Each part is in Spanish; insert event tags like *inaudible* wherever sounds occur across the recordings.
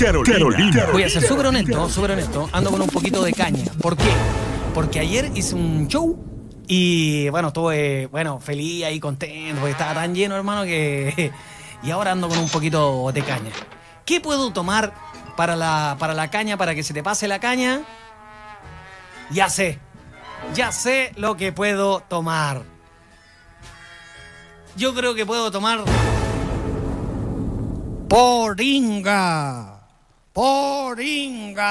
Carolina. Voy a ser súper honesto, súper honesto. Ando con un poquito de caña. ¿Por qué? Porque ayer hice un show y bueno, estuve, bueno, feliz ahí, contento, porque estaba tan lleno, hermano, que... *laughs* Y ahora ando con un poquito de caña. ¿Qué puedo tomar para la, para la caña, para que se te pase la caña? Ya sé. Ya sé lo que puedo tomar. Yo creo que puedo tomar... Poringa. Poringa.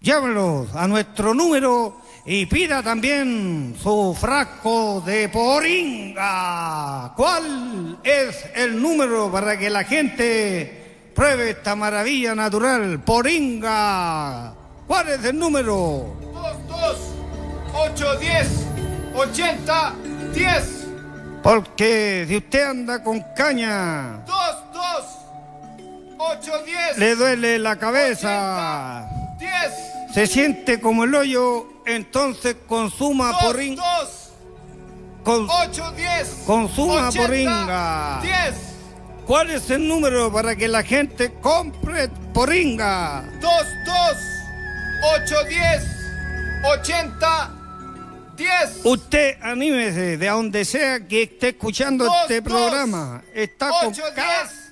Llámenos a nuestro número y pida también su frasco de poringa. ¿Cuál es el número para que la gente pruebe esta maravilla natural? Poringa. ¿Cuál es el número? 2, 8, 10, 80, 10. Porque si usted anda con caña, 2, 2, 8, 10. le duele la cabeza, 10. se siente como el hoyo, entonces consuma 2, poringa. 2, Con- 8, 10. Consuma 80, poringa. 10. ¿Cuál es el número para que la gente compre poringa? 2, 2, 8, 10, 80, 10. Usted anímese de donde sea que esté escuchando este programa. Está con 8, ca- 10,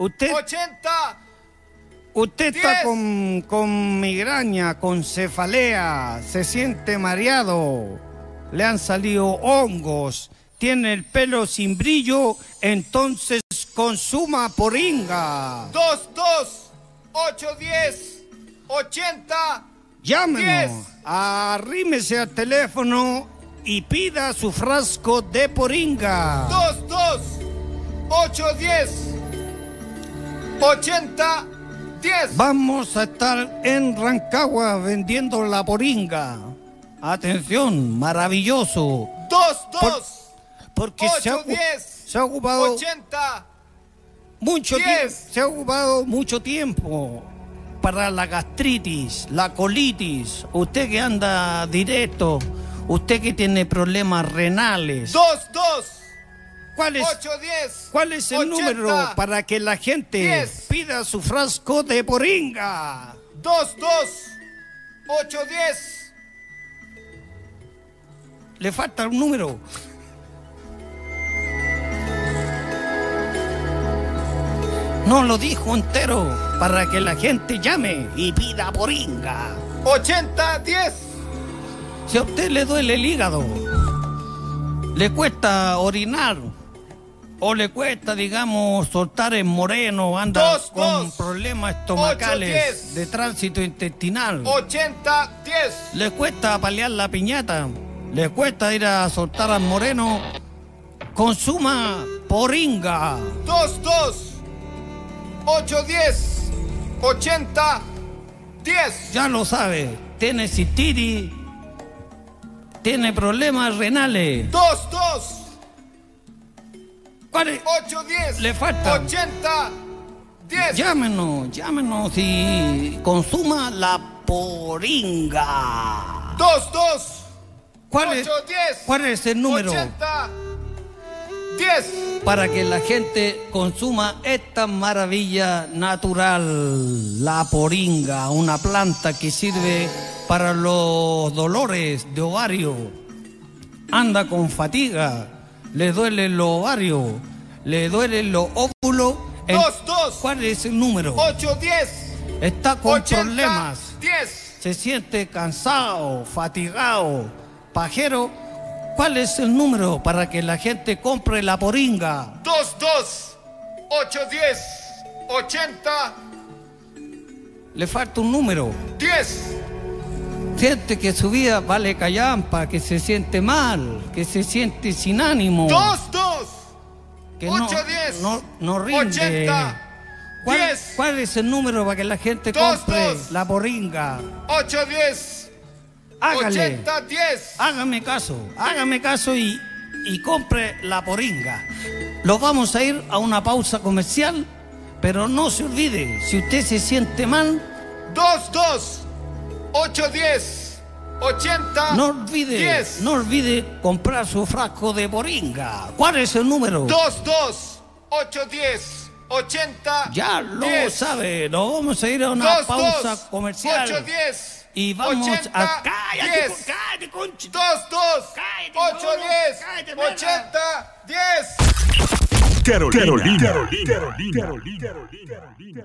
Usted, 80. usted está con, con migraña, con cefalea, se siente mareado, le han salido hongos, tiene el pelo sin brillo, entonces consuma poringa. 2, 2, 8, 10, 80. Llámenos, arrímese al teléfono y pida su frasco de poringa. 2, 2, 8, 10, 80, 10. Vamos a estar en Rancagua vendiendo la poringa. Atención, maravilloso. 2, 2, Porque se ha, 8, ocu- 10, se ha ocupado 80. mucho diez. tiempo. Se ha ocupado mucho tiempo para la gastritis, la colitis. Usted que anda directo, usted que tiene problemas renales. 2, 2, ¿Cuál es, 8, 10. cuál es el 80, número para que la gente pida su frasco de poringa? 2, 2, 8, 10. Le falta un número. No lo dijo entero para que la gente llame y pida poringa. 80, 10. Si a usted le duele el hígado, le cuesta orinar o le cuesta, digamos, soltar en moreno, anda Dos, con dos. problemas estomacales de tránsito intestinal, 80, 10. le cuesta paliar la piñata, le cuesta ir a soltar al moreno, consuma poringa. 2, 2, 8, 10, 80, 10. Ya lo sabe, tiene cistitis, tiene problemas renales. 2, 2, ¿Cuál es? 8, 10. Le falta. 80, 10. Llámenos, llámenos y consuma la poringa. 2, 2, ¿Cuál es, 8, 10. cuál es el número 80, 10. para que la gente consuma esta maravilla natural? La poringa, una planta que sirve para los dolores de ovario. Anda con fatiga, le duelen los ovarios, le duelen los óvulos. El- 2, 2, ¿Cuál es el número? 8, 10. Está con 80, problemas. 10. se siente cansado, fatigado, pajero, ¿cuál es el número para que la gente compre la poringa? 2, 2, 8, 10. 80, Le falta un número. 10. Siente que su vida vale callampa, que se siente mal, que se siente sin ánimo, 2, 2, que no, 8, 10, no, no rinde. 80, ¿Cuál, 10. cuál es el número para que la gente Dos, compre dos. la poringa? 8, 10. Hágale. 80, 10. Hágame caso, hágame caso y, y compre la poringa. Lo vamos a ir a una pausa comercial, pero no se olvide, si usted se siente mal, 2, 2, 8, 10. 80, no olvide, 10. no olvide comprar su frasco de poringa. ¿Cuál es el número? 2, 2, 8, 10. 80. Ya lo 10. sabe, nos vamos a ir a una 2, pausa 2, comercial. 8, 10. y vamos 80, a. ¡Cállate, 10. con- cállate, concha! 2, 2, Cállate, 8, mono. 10, Cállate, perra. 80, 10. Carolina. Carolina. Carolina. Carolina. Carolina. Carolina.